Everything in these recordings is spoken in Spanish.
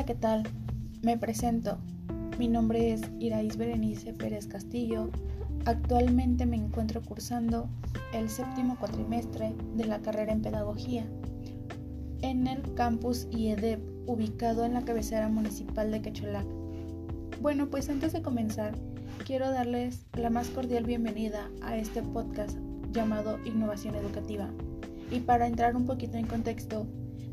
Hola, ¿qué tal? Me presento. Mi nombre es Iraís Berenice Pérez Castillo. Actualmente me encuentro cursando el séptimo cuatrimestre de la carrera en Pedagogía en el campus IEDEP, ubicado en la cabecera municipal de Quecholac. Bueno, pues antes de comenzar, quiero darles la más cordial bienvenida a este podcast llamado Innovación Educativa. Y para entrar un poquito en contexto,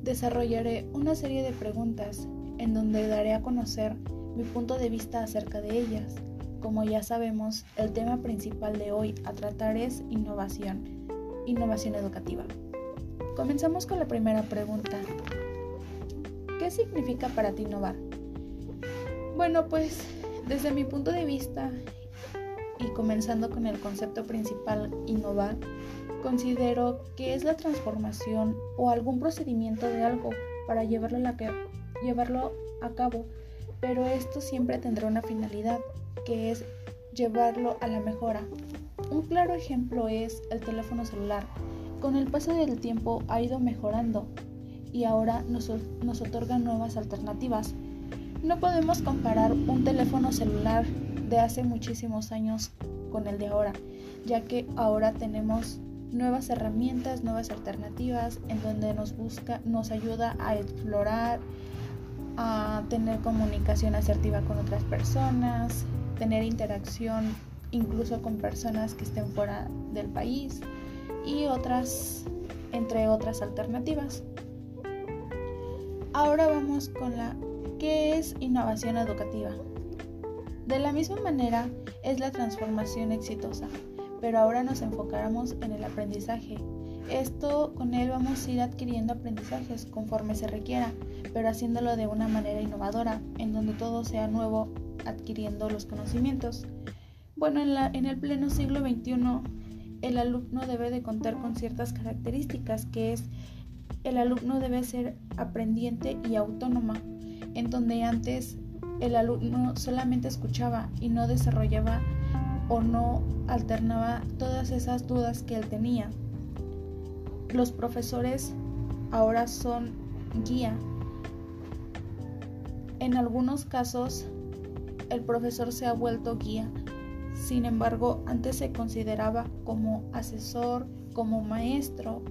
desarrollaré una serie de preguntas en donde daré a conocer mi punto de vista acerca de ellas. Como ya sabemos, el tema principal de hoy a tratar es innovación, innovación educativa. Comenzamos con la primera pregunta. ¿Qué significa para ti innovar? Bueno, pues desde mi punto de vista y comenzando con el concepto principal, innovar, considero que es la transformación o algún procedimiento de algo para llevarlo a, llevarlo a cabo, pero esto siempre tendrá una finalidad, que es llevarlo a la mejora. Un claro ejemplo es el teléfono celular. Con el paso del tiempo ha ido mejorando y ahora nos, nos otorga nuevas alternativas. No podemos comparar un teléfono celular de hace muchísimos años con el de ahora, ya que ahora tenemos nuevas herramientas, nuevas alternativas en donde nos busca, nos ayuda a explorar, a tener comunicación asertiva con otras personas, tener interacción incluso con personas que estén fuera del país y otras, entre otras alternativas. Ahora vamos con la ¿qué es innovación educativa? De la misma manera es la transformación exitosa, pero ahora nos enfocamos en el aprendizaje. Esto con él vamos a ir adquiriendo aprendizajes conforme se requiera, pero haciéndolo de una manera innovadora, en donde todo sea nuevo, adquiriendo los conocimientos. Bueno, en, el pleno siglo XXI, el alumno debe de contar con ciertas características, que es el alumno debe ser aprendiente y autónoma, en donde antes el alumno solamente escuchaba y no desarrollaba o no alternaba todas esas dudas que él tenía. Los profesores ahora son guía. En algunos casos el profesor se ha vuelto guía. Sin embargo, antes se consideraba como asesor, como maestro,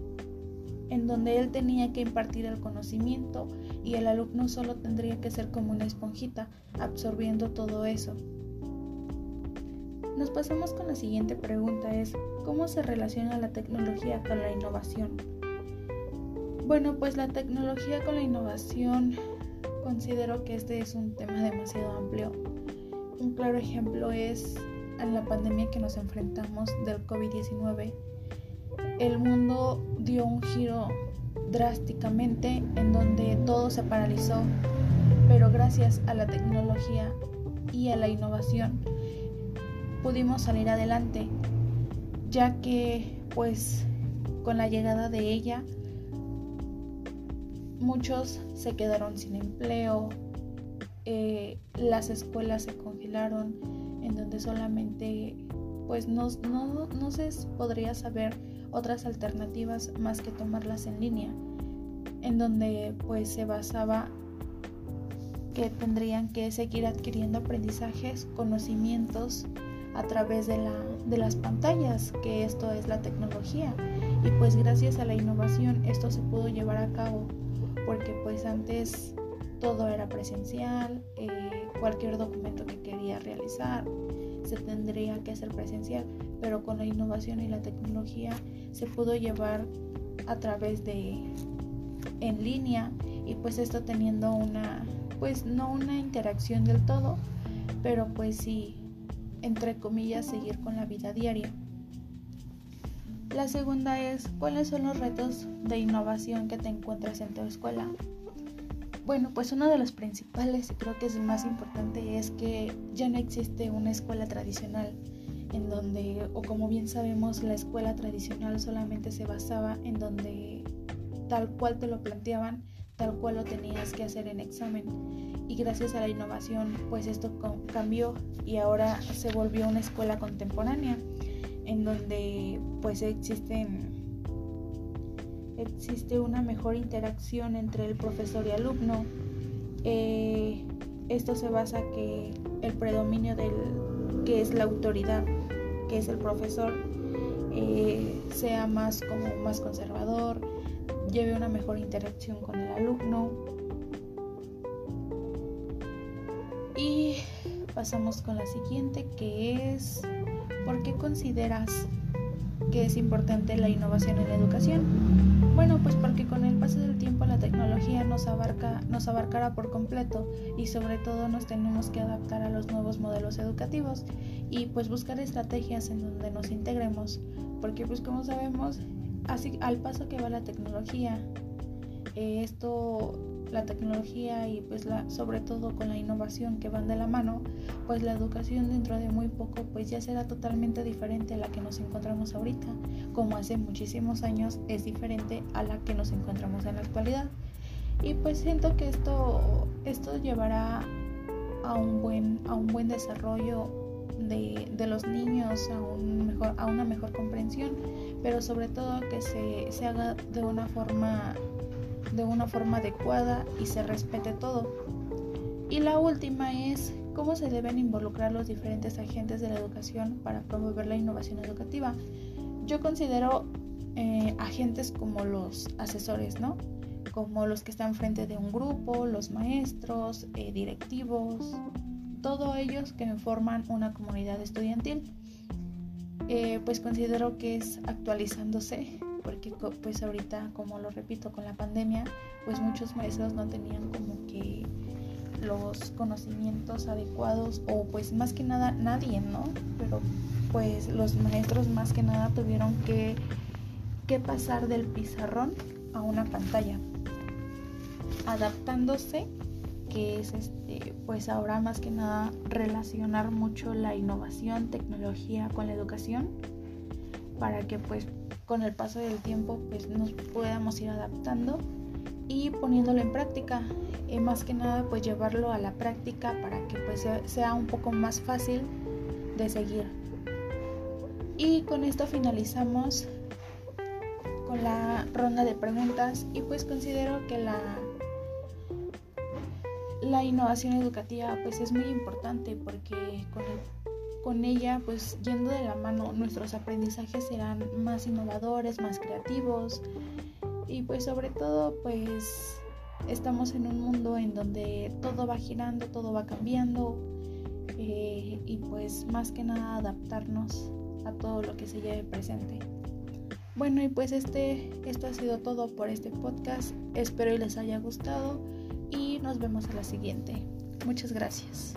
en donde él tenía que impartir el conocimiento y el alumno solo tendría que ser como una esponjita, absorbiendo todo eso. Nos pasamos con la siguiente pregunta, es ¿cómo se relaciona la tecnología con la innovación? Bueno, pues la tecnología con la innovación considero que este es un tema demasiado amplio. Un claro ejemplo es en la pandemia que nos enfrentamos del COVID-19. El mundo dio un giro drásticamente en donde todo se paralizó, pero gracias a la tecnología y a la innovación pudimos salir adelante, ya que pues con la llegada de ella muchos se quedaron sin empleo, eh, las escuelas se congelaron, en donde solamente pues no, no, no se podría saber otras alternativas más que tomarlas en línea, en donde pues se basaba que tendrían que seguir adquiriendo aprendizajes, conocimientos, a través de, la, de las pantallas, que esto es la tecnología. Y pues gracias a la innovación esto se pudo llevar a cabo, porque pues antes todo era presencial, eh, cualquier documento que quería realizar se tendría que hacer presencial, pero con la innovación y la tecnología se pudo llevar a través de en línea y pues esto teniendo una pues no una interacción del todo, pero pues sí entre comillas, seguir con la vida diaria. La segunda es, ¿cuáles son los retos de innovación que te encuentras en tu escuela? Bueno, pues uno de los principales y creo que es el más importante es que ya no existe una escuela tradicional en donde, o como bien sabemos, la escuela tradicional solamente se basaba en donde tal cual te lo planteaban, tal cual lo tenías que hacer en examen. Y gracias a la innovación, pues esto cambió y ahora se volvió una escuela contemporánea en donde pues existen existe una mejor interacción entre el profesor y alumno Eh, esto se basa que el predominio del que es la autoridad, que es el profesor, eh, sea más como más conservador, lleve una mejor interacción con el alumno. Y pasamos con la siguiente que es ¿por qué consideras que es importante la innovación en la educación? Bueno, pues porque con el paso del tiempo la tecnología nos abarca, nos abarcará por completo y sobre todo nos tenemos que adaptar a los nuevos modelos educativos y pues buscar estrategias en donde nos integremos, porque pues como sabemos, así al paso que va la tecnología, eh, esto la tecnología y pues sobre todo con la innovación que van de la mano, pues la educación dentro de muy poco pues ya será totalmente diferente a la que nos encontramos ahorita, como hace muchísimos años es diferente a la que nos encontramos en la actualidad. Y pues siento que esto esto llevará a un buen a un buen desarrollo de, los niños, a una mejor comprensión, pero sobre todo que se, se haga de una forma de una forma adecuada y se respete todo. Y la última es cómo se deben involucrar los diferentes agentes de la educación para promover la innovación educativa. Yo considero eh, agentes como los asesores, ¿no? Como los que están frente de un grupo, los maestros, eh, directivos, todos ellos que forman una comunidad estudiantil. Eh, pues considero que es actualizándose porque pues ahorita, como lo repito, con la pandemia, pues muchos maestros no tenían como que los conocimientos adecuados o pues más que nada nadie, ¿no? Pero pues los maestros más que nada tuvieron que, que pasar del pizarrón a una pantalla, adaptándose, que es este, pues ahora más que nada relacionar mucho la innovación, tecnología con la educación, para que pues con el paso del tiempo pues nos podamos ir adaptando y poniéndolo en práctica. Y más que nada pues llevarlo a la práctica para que pues sea un poco más fácil de seguir. Y con esto finalizamos con la ronda de preguntas y pues considero que la la innovación educativa pues es muy importante porque con con ella, pues yendo de la mano, nuestros aprendizajes serán más innovadores, más creativos. Y pues sobre todo pues estamos en un mundo en donde todo va girando, todo va cambiando eh, y pues más que nada adaptarnos a todo lo que se lleve presente. Bueno y pues este, esto ha sido todo por este podcast, espero y les haya gustado y nos vemos a la siguiente. Muchas gracias.